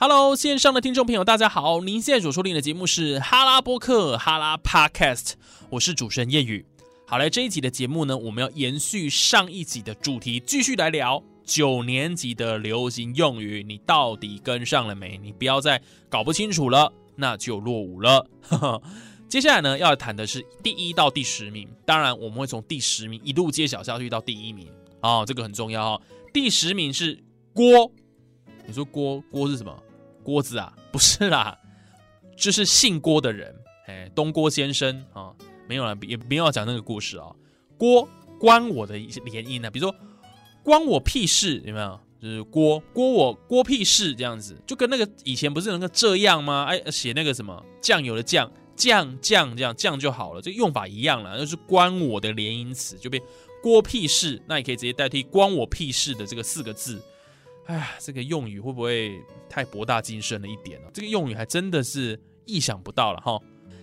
！Hello，线上的听众朋友，大家好！您现在所收听的节目是哈拉播客哈拉 Podcast，我是主持人叶宇。好嘞，这一集的节目呢，我们要延续上一集的主题，继续来聊九年级的流行用语，你到底跟上了没？你不要再搞不清楚了，那就落伍了。接下来呢，要谈的是第一到第十名，当然我们会从第十名一路揭晓下去到第一名哦，这个很重要哦。第十名是锅，你说锅锅是什么？郭子啊，不是啦，就是姓郭的人，哎，东郭先生啊，没有了，也没有讲那个故事啊。郭关我的联姻呢，比如说关我屁事，有没有？就是郭郭我郭屁事这样子，就跟那个以前不是能够这样吗？哎，写那个什么酱油的酱酱酱这样酱就好了，这用法一样了，就是关我的联姻词就变郭屁事，那你可以直接代替关我屁事的这个四个字。哎呀，这个用语会不会太博大精深了一点呢？这个用语还真的是意想不到了哈。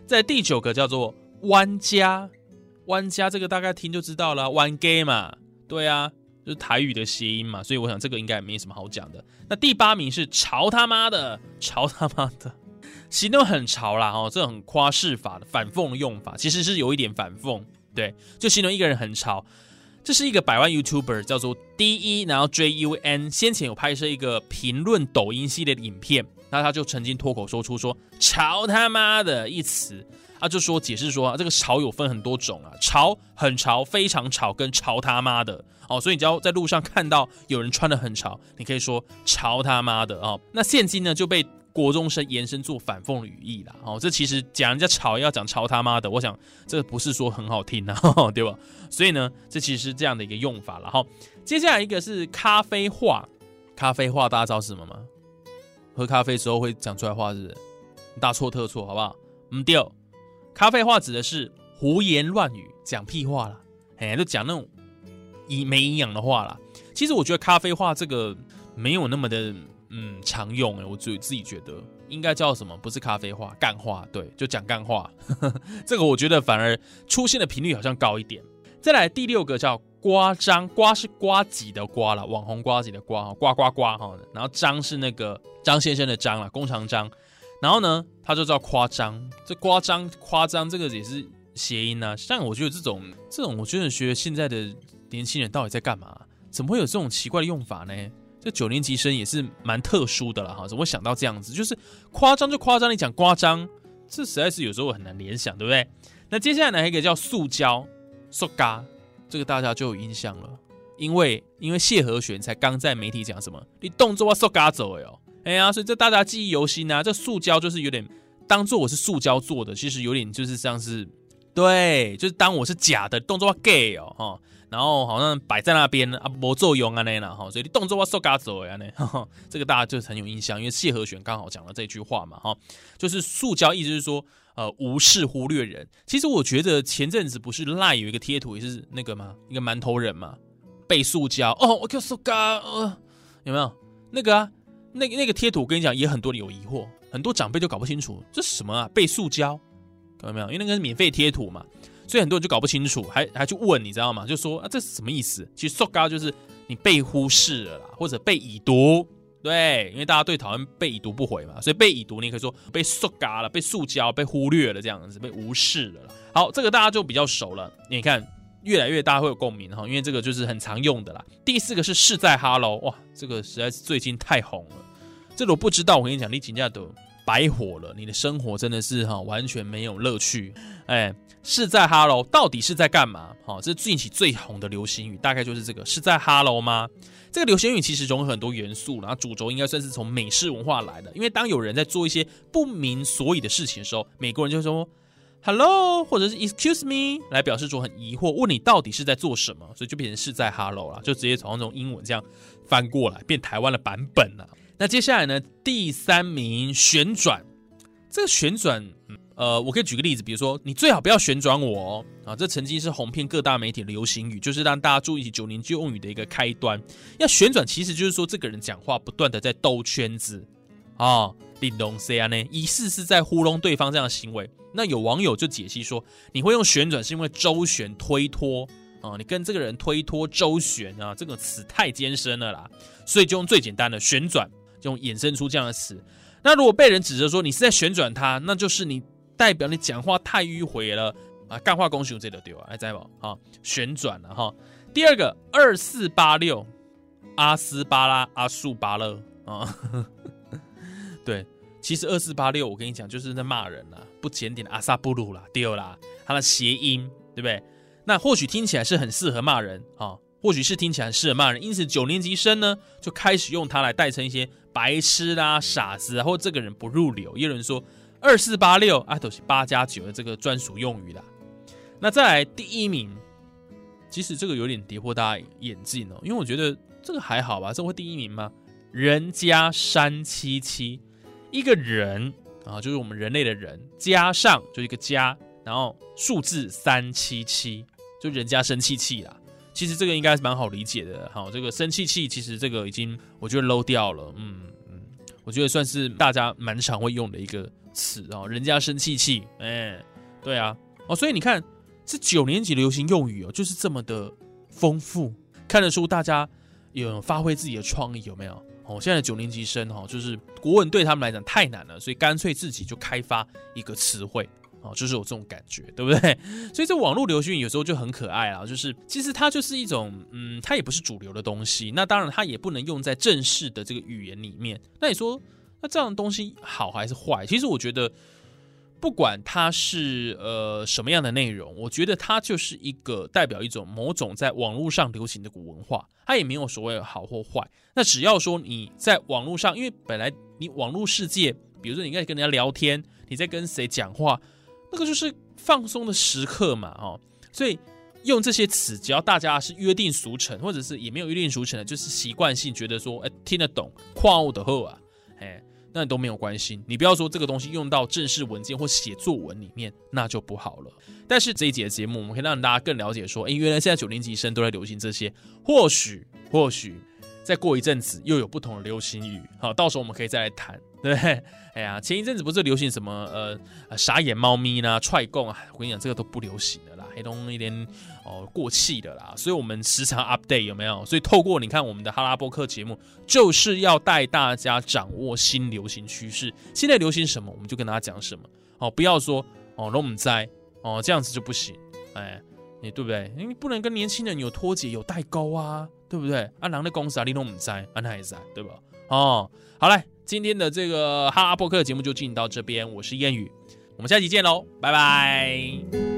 在第九个叫做“弯家”，弯家这个大概听就知道了，弯 gay 嘛，对啊，就是台语的谐音嘛，所以我想这个应该没什么好讲的。那第八名是“潮他妈的”，潮他妈的，形容很潮啦哈，这很夸饰法的反讽的用法，其实是有一点反讽，对，就形容一个人很潮。这是一个百万 YouTuber，叫做 D E，然后 J U N，先前有拍摄一个评论抖音系列的影片，那他就曾经脱口说出说“潮他妈的”一词，他就说解释说这个潮有分很多种啊，潮很潮，非常潮，跟潮他妈的哦，所以你只要在路上看到有人穿的很潮，你可以说潮他妈的哦。那现今呢就被。国中生延伸做反讽语义啦，哦，这其实讲人家吵要讲吵他妈的，我想这不是说很好听啊，对吧？所以呢，这其实是这样的一个用法了哈。接下来一个是咖啡话，咖啡话大家知道是什么吗？喝咖啡时候会讲出来话是大错特错，好不好？嗯，第二，咖啡话指的是胡言乱语，讲屁话了，哎，就讲那种营没营养的话了。其实我觉得咖啡话这个没有那么的。嗯，常用哎，我自自己觉得应该叫什么？不是咖啡话，干话，对，就讲干话。这个我觉得反而出现的频率好像高一点。再来第六个叫瓜张，瓜是瓜几的瓜了，网红瓜几的瓜哈，呱呱呱哈。然后张是那个张先生的张了，工长张。然后呢，他就叫夸张，这夸张夸张这个也是谐音呢。像我觉得这种这种，我觉得学现在的年轻人到底在干嘛？怎么会有这种奇怪的用法呢？这九年级生也是蛮特殊的了哈，怎么会想到这样子？就是夸张就夸张，你讲夸张，这实在是有时候很难联想，对不对？那接下来呢，一个叫塑胶，塑嘎，这个大家就有印象了，因为因为谢和弦才刚在媒体讲什么，你动作要塑嘎走哎哦，哎呀，所以这大家记忆犹新啊。这塑胶就是有点当做我是塑胶做的，其实有点就是像是对，就是当我是假的动作要 gay 哦哈。然后好像摆在那边啊，不作用啊那啦哈，所以你动作要收嘎走呀呢，这个大家就很有印象，因为谢和弦刚好讲了这句话嘛哈，就是塑胶，意思是说呃无视忽略人。其实我觉得前阵子不是赖有一个贴图也是那个吗？一个馒头人嘛，被塑胶哦，我叫塑胶，呃，有没有那个啊？那个那个贴图我跟你讲也很多人有疑惑，很多长辈就搞不清楚这是什么啊？被塑胶，看到没有？因为那个是免费贴图嘛。所以很多人就搞不清楚，还还去问，你知道吗？就说啊，这是什么意思？其实塑胶就是你被忽视了啦，或者被已读，对，因为大家最讨厌被已读不回嘛，所以被已读你可以说被塑胶了，被塑胶被忽略了这样子，被无视了。好，这个大家就比较熟了。你看，越来越大家会有共鸣哈，因为这个就是很常用的啦。第四个是是在哈喽，哇，这个实在是最近太红了。这个我不知道，我跟你讲，你请假都白火了，你的生活真的是哈完全没有乐趣，哎。是在哈喽，到底是在干嘛？好，这是近期最红的流行语，大概就是这个是在哈喽吗？这个流行语其实融合很多元素，然后主轴应该算是从美式文化来的。因为当有人在做一些不明所以的事情的时候，美国人就会说 “hello” 或者是 “excuse me” 来表示说很疑惑，问你到底是在做什么，所以就变成是在哈喽了，就直接从那种英文这样翻过来变台湾的版本了。那接下来呢，第三名旋转，这个旋转。呃，我可以举个例子，比如说你最好不要旋转我哦啊，这曾经是红遍各大媒体的流行语，就是让大家注意起九年级用语的一个开端。要旋转，其实就是说这个人讲话不断的在兜圈子啊，玲珑 C 啊呢，疑似是在糊弄对方这样的行为。那有网友就解析说，你会用旋转是因为周旋推脱啊，你跟这个人推脱周旋啊，这个词太艰深了啦，所以就用最简单的旋转，用衍生出这样的词。那如果被人指责说你是在旋转它，那就是你。代表你讲话太迂回了啊！干话公雄这都丢啊，还在不？哈，旋转了哈。第二个二四八六，阿斯巴拉阿素巴勒啊，对，其实二四八六我跟你讲就是在骂人啦，不检点的阿萨布鲁啦，丢啦，它的谐音对不对？那或许听起来是很适合骂人啊，或许是听起来很适合骂人，因此九年级生呢就开始用它来代称一些白痴啦、傻子，或这个人不入流。也有人说。二四八六啊，都是八加九的这个专属用语啦。那再来第一名，其实这个有点跌破大家眼镜哦，因为我觉得这个还好吧，这会第一名吗？人家三七七，一个人啊，就是我们人类的人，加上就一个加，然后数字三七七，就人家生气气啦。其实这个应该是蛮好理解的，好，这个生气气其实这个已经我觉得 low 掉了，嗯嗯，我觉得算是大家蛮常会用的一个。词哦，人家生气气，哎，对啊，哦，所以你看，这九年级流行用语哦，就是这么的丰富，看得出大家有发挥自己的创意，有没有？哦，现在的九年级生哈，就是国文对他们来讲太难了，所以干脆自己就开发一个词汇，哦，就是有这种感觉，对不对？所以这网络流行语有时候就很可爱啊，就是其实它就是一种，嗯，它也不是主流的东西，那当然它也不能用在正式的这个语言里面，那你说？那这样的东西好还是坏？其实我觉得，不管它是呃什么样的内容，我觉得它就是一个代表一种某种在网络上流行的古文化，它也没有所谓好或坏。那只要说你在网络上，因为本来你网络世界，比如说你在跟人家聊天，你在跟谁讲话，那个就是放松的时刻嘛，哦，所以用这些词，只要大家是约定俗成，或者是也没有约定俗成的，就是习惯性觉得说，哎，听得懂，夸我的后啊，哎。那都没有关系，你不要说这个东西用到正式文件或写作文里面，那就不好了。但是这一节节目，我们可以让大家更了解说，哎，原来现在九年级生都在流行这些，或许或许再过一阵子又有不同的流行语，好，到时候我们可以再来谈，对 不对？哎呀，前一阵子不是流行什么呃傻眼猫咪呢，踹供啊，我跟你讲，这个都不流行的啦，黑东一点。哦，过气的啦，所以我们时常 update 有没有？所以透过你看我们的哈拉波克节目，就是要带大家掌握新流行趋势。现在流行什么，我们就跟大家讲什么。哦，不要说哦，那我们在哦这样子就不行。哎，你对不对？你不能跟年轻人有脱节、有代沟啊，对不对？啊，狼的公司啊，你都唔在，安还在，对吧？哦，好嘞，今天的这个哈拉波克节目就进行到这边，我是谚语，我们下期见喽，拜拜。